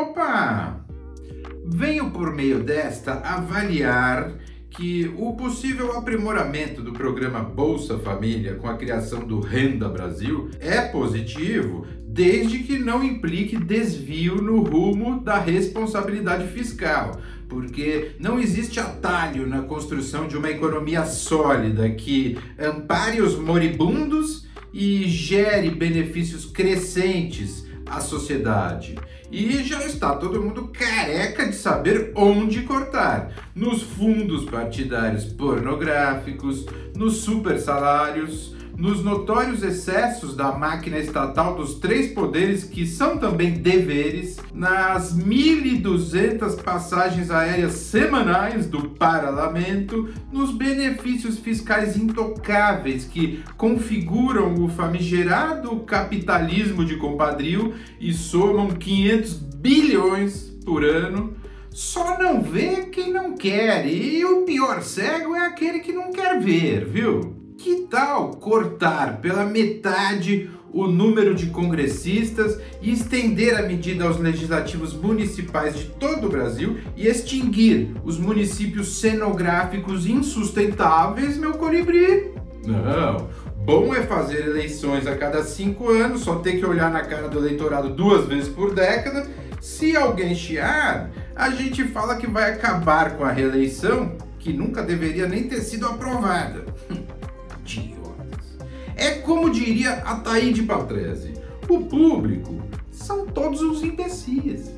Opa! Venho por meio desta avaliar que o possível aprimoramento do programa Bolsa Família com a criação do Renda Brasil é positivo, desde que não implique desvio no rumo da responsabilidade fiscal, porque não existe atalho na construção de uma economia sólida que ampare os moribundos e gere benefícios crescentes à sociedade. E já está todo mundo careca de saber onde cortar: nos fundos partidários pornográficos, nos super salários, nos notórios excessos da máquina estatal dos três poderes, que são também deveres, nas 1.200 passagens aéreas semanais do parlamento, nos benefícios fiscais intocáveis que configuram o famigerado capitalismo de compadrio e somam 500 bilhões por ano. Só não vê quem não quer, e o pior cego é aquele que não quer ver, viu? Que tal cortar pela metade o número de congressistas e estender a medida aos legislativos municipais de todo o Brasil e extinguir os municípios cenográficos insustentáveis, meu colibri? Não. Bom é fazer eleições a cada cinco anos, só ter que olhar na cara do eleitorado duas vezes por década. Se alguém chiar, a gente fala que vai acabar com a reeleição, que nunca deveria nem ter sido aprovada. idiotas. É como diria a Taíde Patrese, o público são todos os imbecis.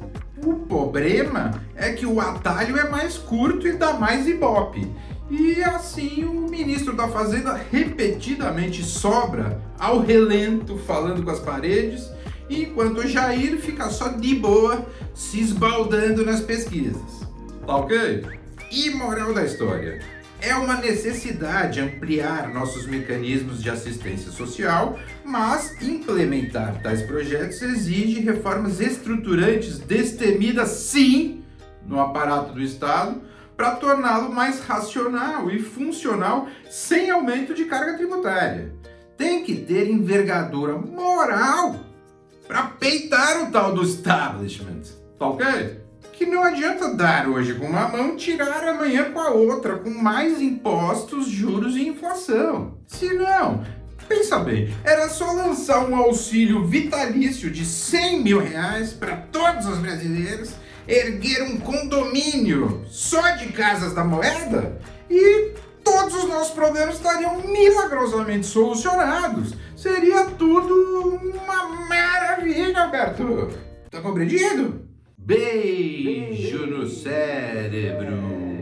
O problema é que o atalho é mais curto e dá mais ibope. E assim o ministro da Fazenda repetidamente sobra ao relento falando com as paredes, enquanto o Jair fica só de boa se esbaldando nas pesquisas. Tá ok? E moral da história: é uma necessidade ampliar nossos mecanismos de assistência social, mas implementar tais projetos exige reformas estruturantes destemidas, sim, no aparato do Estado, para torná-lo mais racional e funcional sem aumento de carga tributária. Tem que ter envergadura moral para peitar o tal do establishment. Tá ok? Que não adianta dar hoje com uma mão, tirar amanhã com a outra, com mais impostos, juros e inflação. Se não, pensa bem, era só lançar um auxílio vitalício de 100 mil reais para todos os brasileiros, erguer um condomínio só de casas da moeda e todos os nossos problemas estariam milagrosamente solucionados. Seria tudo uma maravilha, Alberto. Tá compreendido? Beijo no cérebro.